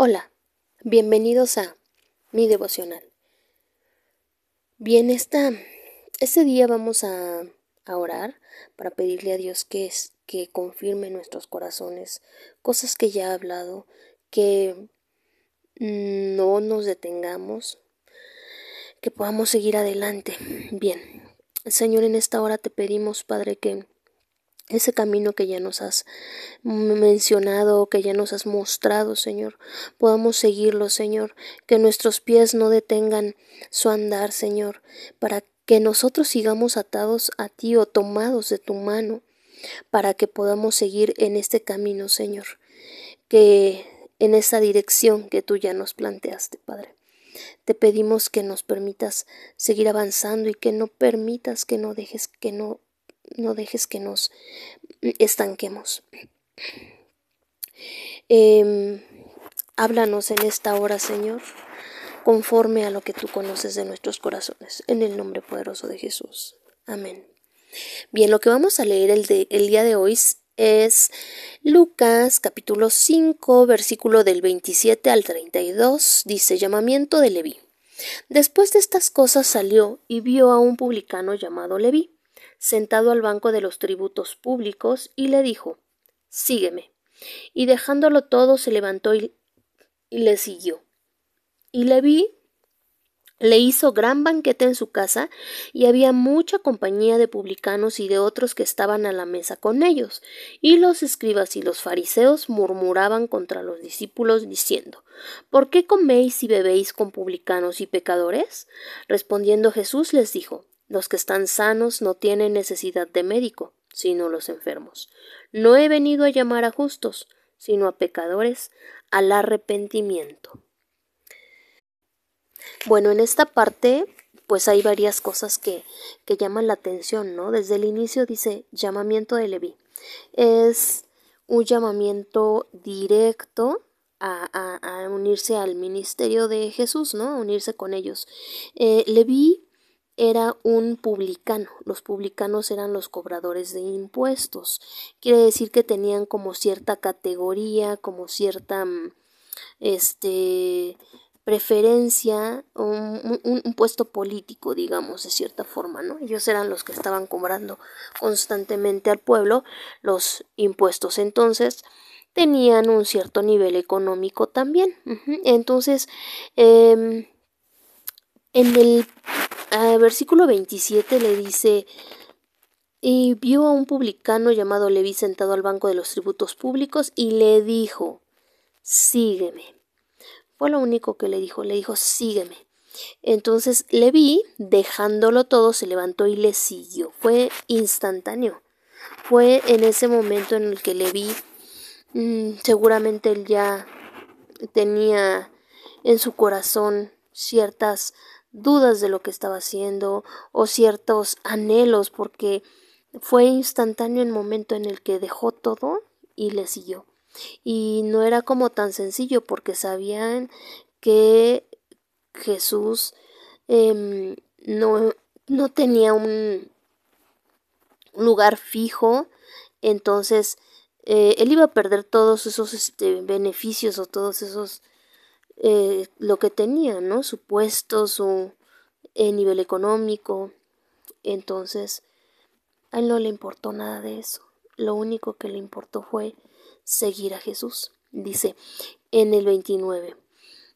Hola, bienvenidos a mi devocional. Bien, esta, este día vamos a, a, orar para pedirle a Dios que, es, que confirme en nuestros corazones cosas que ya ha hablado, que no nos detengamos, que podamos seguir adelante. Bien, Señor, en esta hora te pedimos, Padre, que ese camino que ya nos has mencionado, que ya nos has mostrado, Señor, podamos seguirlo, Señor, que nuestros pies no detengan su andar, Señor, para que nosotros sigamos atados a ti o tomados de tu mano, para que podamos seguir en este camino, Señor, que en esa dirección que tú ya nos planteaste, Padre. Te pedimos que nos permitas seguir avanzando y que no permitas que no dejes que no no dejes que nos estanquemos. Eh, háblanos en esta hora, Señor, conforme a lo que tú conoces de nuestros corazones, en el nombre poderoso de Jesús. Amén. Bien, lo que vamos a leer el, de, el día de hoy es Lucas capítulo 5, versículo del 27 al 32, dice llamamiento de Leví. Después de estas cosas salió y vio a un publicano llamado Leví sentado al banco de los tributos públicos, y le dijo Sígueme. Y dejándolo todo se levantó y, le siguió. Y le vi le hizo gran banquete en su casa, y había mucha compañía de publicanos y de otros que estaban a la mesa con ellos. Y los escribas y los fariseos murmuraban contra los discípulos, diciendo ¿Por qué coméis y bebéis con publicanos y pecadores? Respondiendo Jesús les dijo los que están sanos no tienen necesidad de médico, sino los enfermos. No he venido a llamar a justos, sino a pecadores al arrepentimiento. Bueno, en esta parte, pues hay varias cosas que, que llaman la atención, ¿no? Desde el inicio dice llamamiento de Leví. Es un llamamiento directo a, unirse al ministerio de Jesús, ¿no? A unirse con ellos. Eh, Leví era un publicano. Los publicanos eran los cobradores de impuestos. Quiere decir que tenían como cierta categoría, como cierta mm, este preferencia, un, un, puesto político, digamos, de cierta forma, ¿no? Ellos eran los que estaban cobrando constantemente al pueblo los impuestos. Entonces, tenían un cierto nivel económico también. Entonces, eh, en el versículo 27 le dice, y vio a un publicano llamado Leví sentado al banco de los tributos públicos y le dijo, sígueme. Fue lo único que le dijo, le dijo, sígueme. Entonces Leví, dejándolo todo, se levantó y le siguió. Fue instantáneo. Fue en ese momento en el que Leví, mmm, seguramente él ya tenía en su corazón ciertas dudas de lo que estaba haciendo o ciertos anhelos porque fue instantáneo el momento en el que dejó todo y le siguió. Y no era como tan sencillo porque sabían que Jesús eh, no, no tenía un lugar fijo, entonces eh, él iba a perder todos esos este, beneficios o todos esos eh, lo que tenía, ¿no? Su puesto, su eh, nivel económico. Entonces, a él no le importó nada de eso. Lo único que le importó fue seguir a Jesús. Dice en el 29.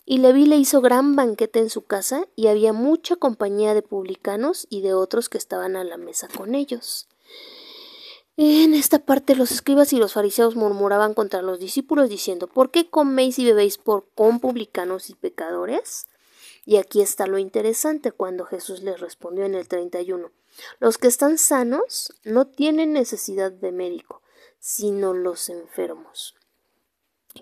Y Leví le hizo gran banquete en su casa y había mucha compañía de publicanos y de otros que estaban a la mesa con ellos. En esta parte los escribas y los fariseos murmuraban contra los discípulos diciendo ¿Por qué coméis y bebéis por con publicanos y pecadores? Y aquí está lo interesante cuando Jesús les respondió en el 31 Los que están sanos no tienen necesidad de médico, sino los enfermos.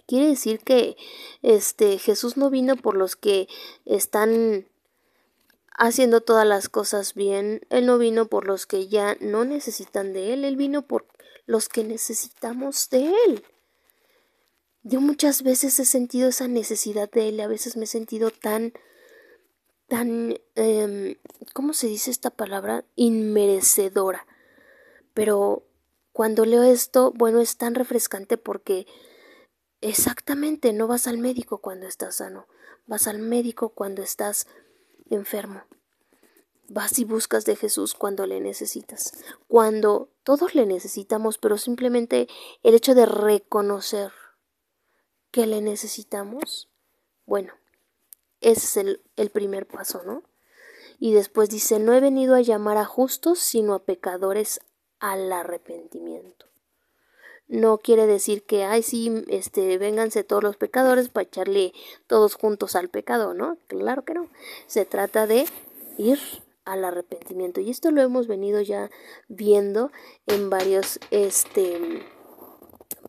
Quiere decir que este Jesús no vino por los que están haciendo todas las cosas bien. Él no vino por los que ya no necesitan de Él, Él vino por los que necesitamos de Él. Yo muchas veces he sentido esa necesidad de Él, a veces me he sentido tan, tan, eh, ¿cómo se dice esta palabra? Inmerecedora. Pero cuando leo esto, bueno, es tan refrescante porque Exactamente, no vas al médico cuando estás sano, vas al médico cuando estás enfermo. Vas y buscas de Jesús cuando le necesitas, cuando todos le necesitamos, pero simplemente el hecho de reconocer que le necesitamos, bueno, ese es el, el primer paso, ¿no? Y después dice, no he venido a llamar a justos, sino a pecadores al arrepentimiento no quiere decir que, ay, sí, este, vénganse todos los pecadores para echarle todos juntos al pecado, ¿no? Claro que no. Se trata de ir al arrepentimiento. Y esto lo hemos venido ya viendo en varios este,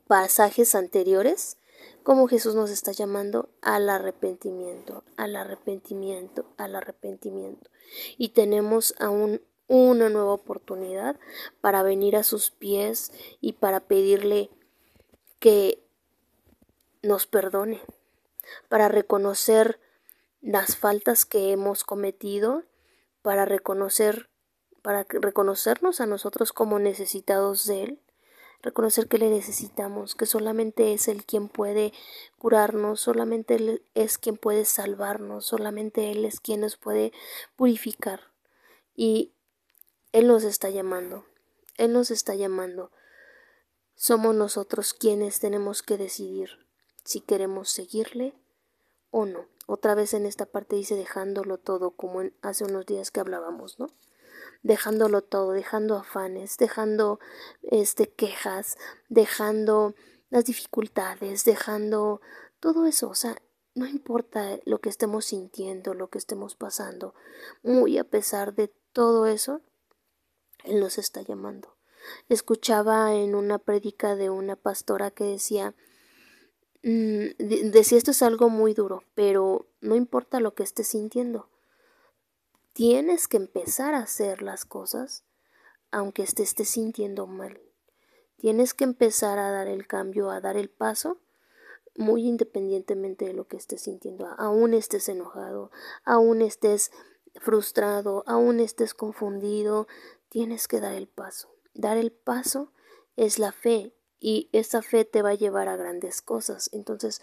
pasajes anteriores, como Jesús nos está llamando al arrepentimiento, al arrepentimiento, al arrepentimiento. Y tenemos aún una nueva oportunidad para venir a sus pies y para pedirle que nos perdone, para reconocer las faltas que hemos cometido, para reconocer para reconocernos a nosotros como necesitados de él, reconocer que le necesitamos, que solamente es él quien puede curarnos, solamente él es quien puede salvarnos, solamente él es quien nos puede purificar. Y él nos está llamando. Él nos está llamando. Somos nosotros quienes tenemos que decidir si queremos seguirle o no. Otra vez en esta parte dice dejándolo todo, como en hace unos días que hablábamos, ¿no? Dejándolo todo, dejando afanes, dejando este quejas, dejando las dificultades, dejando todo eso, o sea, no importa lo que estemos sintiendo, lo que estemos pasando, muy a pesar de todo eso, él nos está llamando. Escuchaba en una prédica de una pastora que decía, mm, decía esto es algo muy duro, pero no importa lo que estés sintiendo. Tienes que empezar a hacer las cosas aunque te estés sintiendo mal. Tienes que empezar a dar el cambio, a dar el paso, muy independientemente de lo que estés sintiendo. Aún estés enojado, aún estés frustrado, aún estés confundido, tienes que dar el paso. Dar el paso es la fe y esa fe te va a llevar a grandes cosas. Entonces,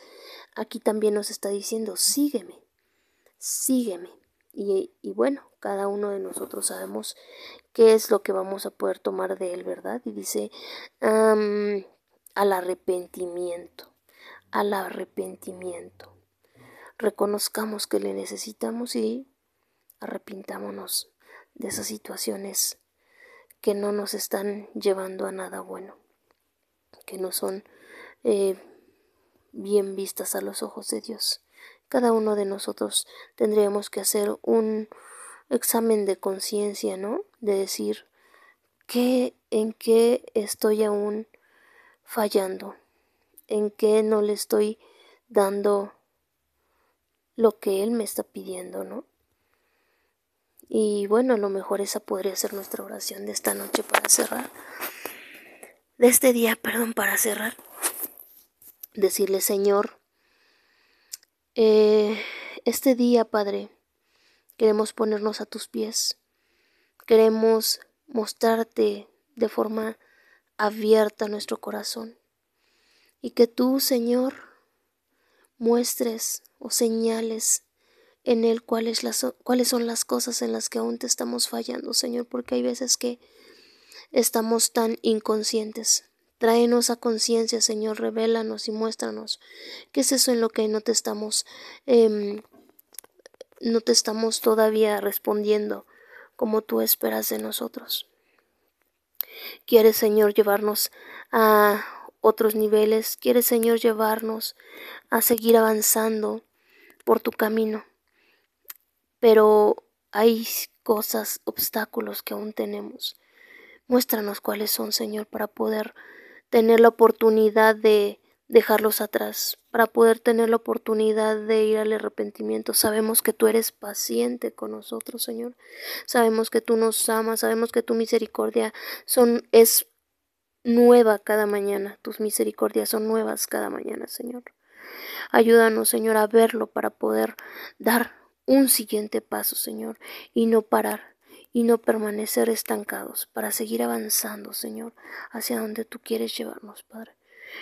aquí también nos está diciendo, sígueme, sígueme. Y, bueno, cada uno de nosotros sabemos qué es lo que vamos a poder tomar de él, ¿verdad? Y dice, al arrepentimiento, al arrepentimiento. Reconozcamos que le necesitamos y arrepintámonos de esas situaciones que no nos están llevando a nada bueno, que no son eh, bien vistas a los ojos de Dios. Cada uno de nosotros tendríamos que hacer un examen de conciencia, ¿no? De decir qué, en qué estoy aún fallando, en qué no le estoy dando lo que Él me está pidiendo, ¿no? Y bueno, a lo mejor esa podría ser nuestra oración de esta noche para cerrar. De este día, perdón, para cerrar. Decirle, Señor, eh, este día, Padre, queremos ponernos a tus pies. Queremos mostrarte de forma abierta nuestro corazón. Y que tú, Señor, muestres o señales en Él cuáles, cuáles son las cosas en las que aún te estamos fallando, Señor, porque hay veces que estamos tan inconscientes. Tráenos a conciencia, Señor, revélanos y muéstranos qué es eso en lo que no te estamos, em, no te estamos todavía respondiendo como tú esperas de nosotros. Quieres, Señor, llevarnos a otros niveles, quieres, Señor, llevarnos a seguir avanzando por tu camino pero hay cosas, obstáculos que aún tenemos. Muéstranos cuáles son, Señor, para poder tener la oportunidad de dejarlos atrás, para poder tener la oportunidad de ir al arrepentimiento. Sabemos que tú eres paciente con nosotros, Señor. Sabemos que tú nos amas, sabemos que tu misericordia son es nueva cada mañana. Tus misericordias son nuevas cada mañana, Señor. Ayúdanos, Señor, a verlo para poder dar un siguiente paso, Señor, y no parar y no permanecer estancados, para seguir avanzando, Señor, hacia donde tú quieres llevarnos, Padre.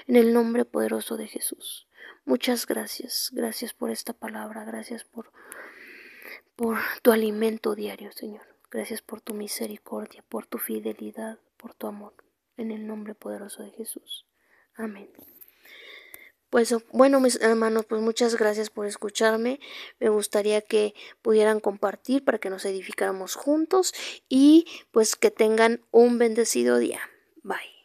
En el nombre poderoso de Jesús. Muchas gracias. Gracias por esta palabra. Gracias por, por tu alimento diario, Señor. Gracias por tu misericordia, por tu fidelidad, por tu amor. En el nombre poderoso de Jesús. Amén. Pues bueno, mis hermanos, pues muchas gracias por escucharme. Me gustaría que pudieran compartir para que nos edificáramos juntos y pues que tengan un bendecido día. Bye.